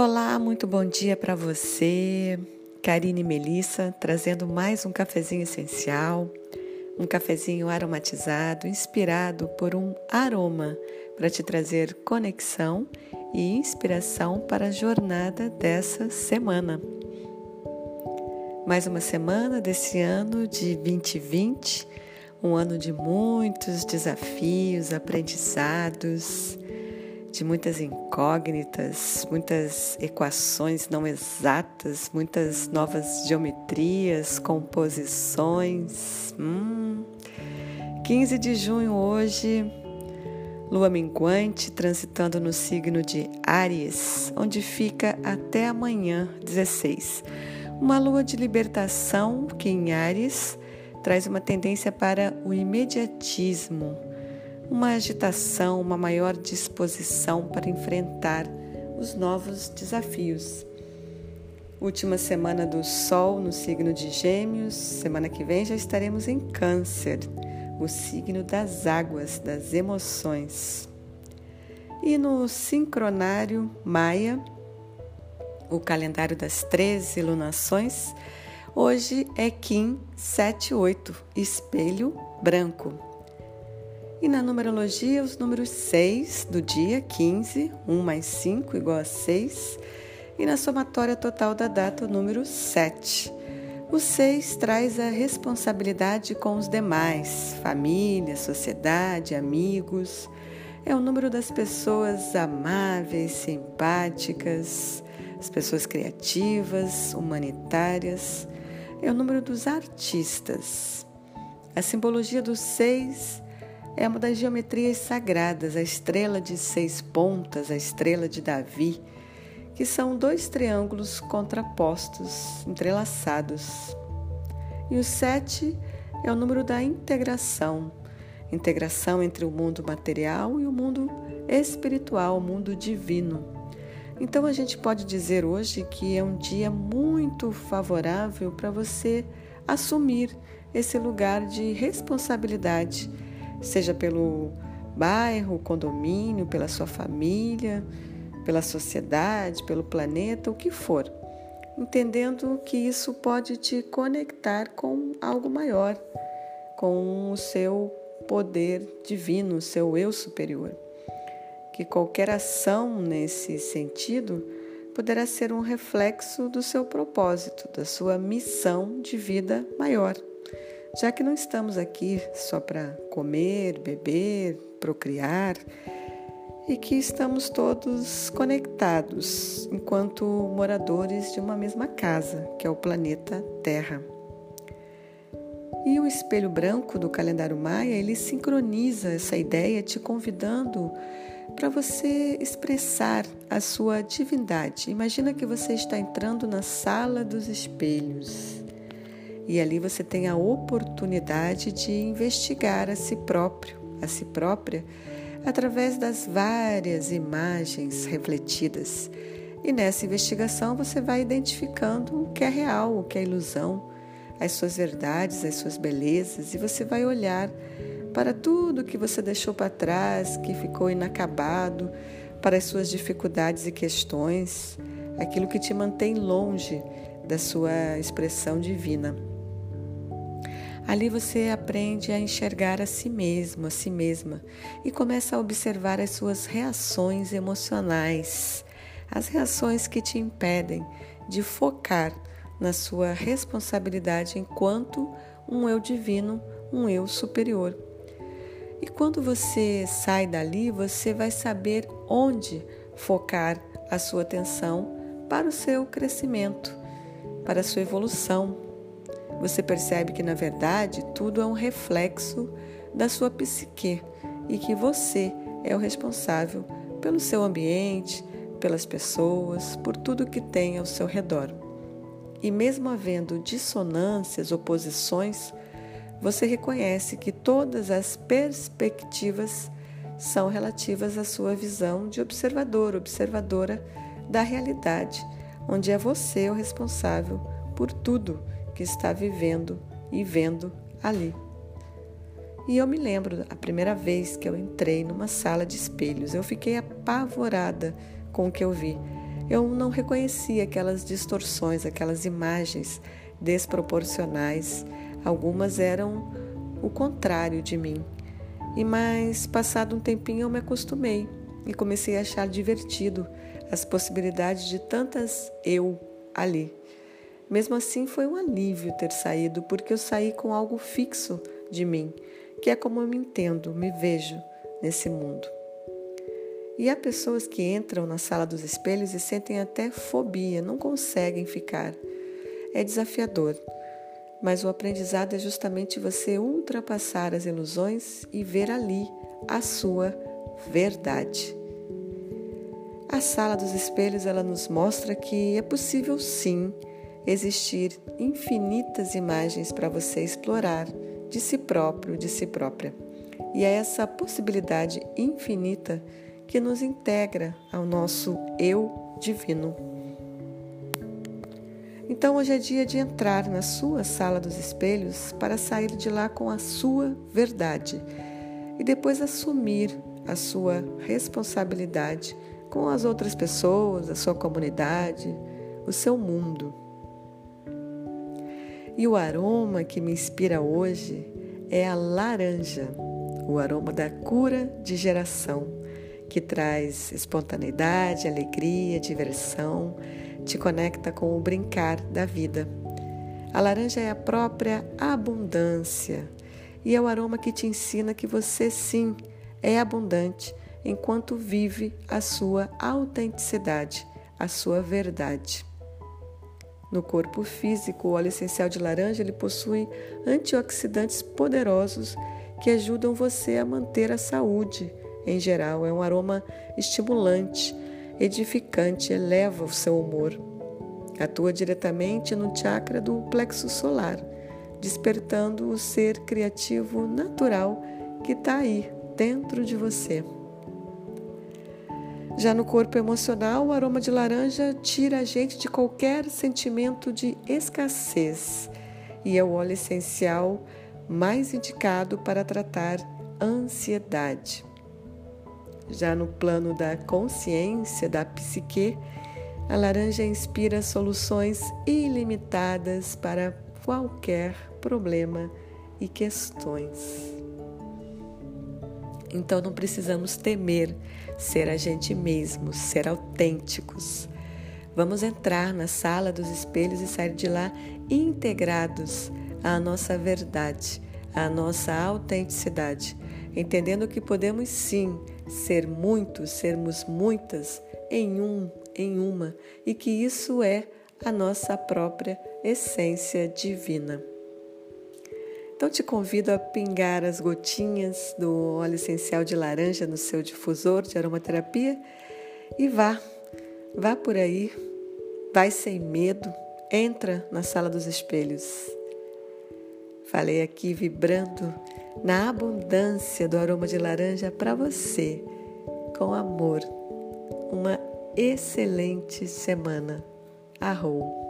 Olá, muito bom dia para você. Karine Melissa trazendo mais um cafezinho essencial, um cafezinho aromatizado, inspirado por um aroma para te trazer conexão e inspiração para a jornada dessa semana. Mais uma semana desse ano de 2020, um ano de muitos desafios, aprendizados de muitas incógnitas, muitas equações não exatas, muitas novas geometrias, composições. Hum. 15 de junho hoje, lua minguante transitando no signo de Áries, onde fica até amanhã, 16. Uma lua de libertação que em Áries traz uma tendência para o imediatismo uma agitação, uma maior disposição para enfrentar os novos desafios. Última semana do Sol no signo de Gêmeos, semana que vem já estaremos em Câncer, o signo das águas, das emoções. E no sincronário Maia, o calendário das 13 lunações, hoje é Kim 78, espelho branco. E na numerologia, os números 6 do dia 15, 1 mais 5 igual a 6. E na somatória total da data, o número 7. O 6 traz a responsabilidade com os demais, família, sociedade, amigos. É o número das pessoas amáveis, simpáticas, as pessoas criativas, humanitárias. É o número dos artistas. A simbologia do 6 é uma das geometrias sagradas, a estrela de seis pontas, a estrela de Davi, que são dois triângulos contrapostos, entrelaçados. E o sete é o número da integração integração entre o mundo material e o mundo espiritual, o mundo divino. Então a gente pode dizer hoje que é um dia muito favorável para você assumir esse lugar de responsabilidade seja pelo bairro, condomínio, pela sua família, pela sociedade, pelo planeta, o que for, entendendo que isso pode te conectar com algo maior, com o seu poder divino, o seu eu superior. Que qualquer ação nesse sentido poderá ser um reflexo do seu propósito, da sua missão de vida maior já que não estamos aqui só para comer, beber, procriar, e que estamos todos conectados enquanto moradores de uma mesma casa, que é o planeta Terra. E o espelho branco do calendário maia, ele sincroniza essa ideia te convidando para você expressar a sua divindade. Imagina que você está entrando na sala dos espelhos e ali você tem a oportunidade de investigar a si próprio, a si própria, através das várias imagens refletidas. E nessa investigação você vai identificando o que é real, o que é ilusão, as suas verdades, as suas belezas, e você vai olhar para tudo que você deixou para trás, que ficou inacabado, para as suas dificuldades e questões, aquilo que te mantém longe da sua expressão divina. Ali você aprende a enxergar a si mesmo, a si mesma e começa a observar as suas reações emocionais, as reações que te impedem de focar na sua responsabilidade enquanto um eu divino, um eu superior. E quando você sai dali, você vai saber onde focar a sua atenção para o seu crescimento, para a sua evolução, você percebe que, na verdade, tudo é um reflexo da sua psique e que você é o responsável pelo seu ambiente, pelas pessoas, por tudo que tem ao seu redor. E mesmo havendo dissonâncias, oposições, você reconhece que todas as perspectivas são relativas à sua visão de observador, observadora da realidade, onde é você o responsável por tudo que está vivendo e vendo ali. E eu me lembro a primeira vez que eu entrei numa sala de espelhos, eu fiquei apavorada com o que eu vi. eu não reconhecia aquelas distorções, aquelas imagens desproporcionais. Algumas eram o contrário de mim. E mais passado um tempinho eu me acostumei e comecei a achar divertido as possibilidades de tantas eu ali. Mesmo assim, foi um alívio ter saído, porque eu saí com algo fixo de mim, que é como eu me entendo, me vejo nesse mundo. E há pessoas que entram na sala dos espelhos e sentem até fobia, não conseguem ficar. É desafiador, mas o aprendizado é justamente você ultrapassar as ilusões e ver ali a sua verdade. A sala dos espelhos ela nos mostra que é possível sim existir infinitas imagens para você explorar de si próprio, de si própria. E é essa possibilidade infinita que nos integra ao nosso eu divino. Então hoje é dia de entrar na sua sala dos espelhos para sair de lá com a sua verdade e depois assumir a sua responsabilidade com as outras pessoas, a sua comunidade, o seu mundo. E o aroma que me inspira hoje é a laranja, o aroma da cura de geração, que traz espontaneidade, alegria, diversão, te conecta com o brincar da vida. A laranja é a própria abundância e é o aroma que te ensina que você sim é abundante enquanto vive a sua autenticidade, a sua verdade. No corpo físico, o óleo essencial de laranja ele possui antioxidantes poderosos que ajudam você a manter a saúde. Em geral, é um aroma estimulante, edificante, eleva o seu humor. Atua diretamente no chakra do plexo solar, despertando o ser criativo natural que está aí dentro de você. Já no corpo emocional, o aroma de laranja tira a gente de qualquer sentimento de escassez e é o óleo essencial mais indicado para tratar ansiedade. Já no plano da consciência, da psique, a laranja inspira soluções ilimitadas para qualquer problema e questões. Então não precisamos temer ser a gente mesmo, ser autênticos. Vamos entrar na sala dos espelhos e sair de lá integrados à nossa verdade, à nossa autenticidade, entendendo que podemos sim ser muitos, sermos muitas em um, em uma, e que isso é a nossa própria essência divina. Então te convido a pingar as gotinhas do óleo essencial de laranja no seu difusor de aromaterapia e vá, vá por aí, vai sem medo, entra na sala dos espelhos. Falei aqui vibrando na abundância do aroma de laranja para você, com amor. Uma excelente semana. Arrou.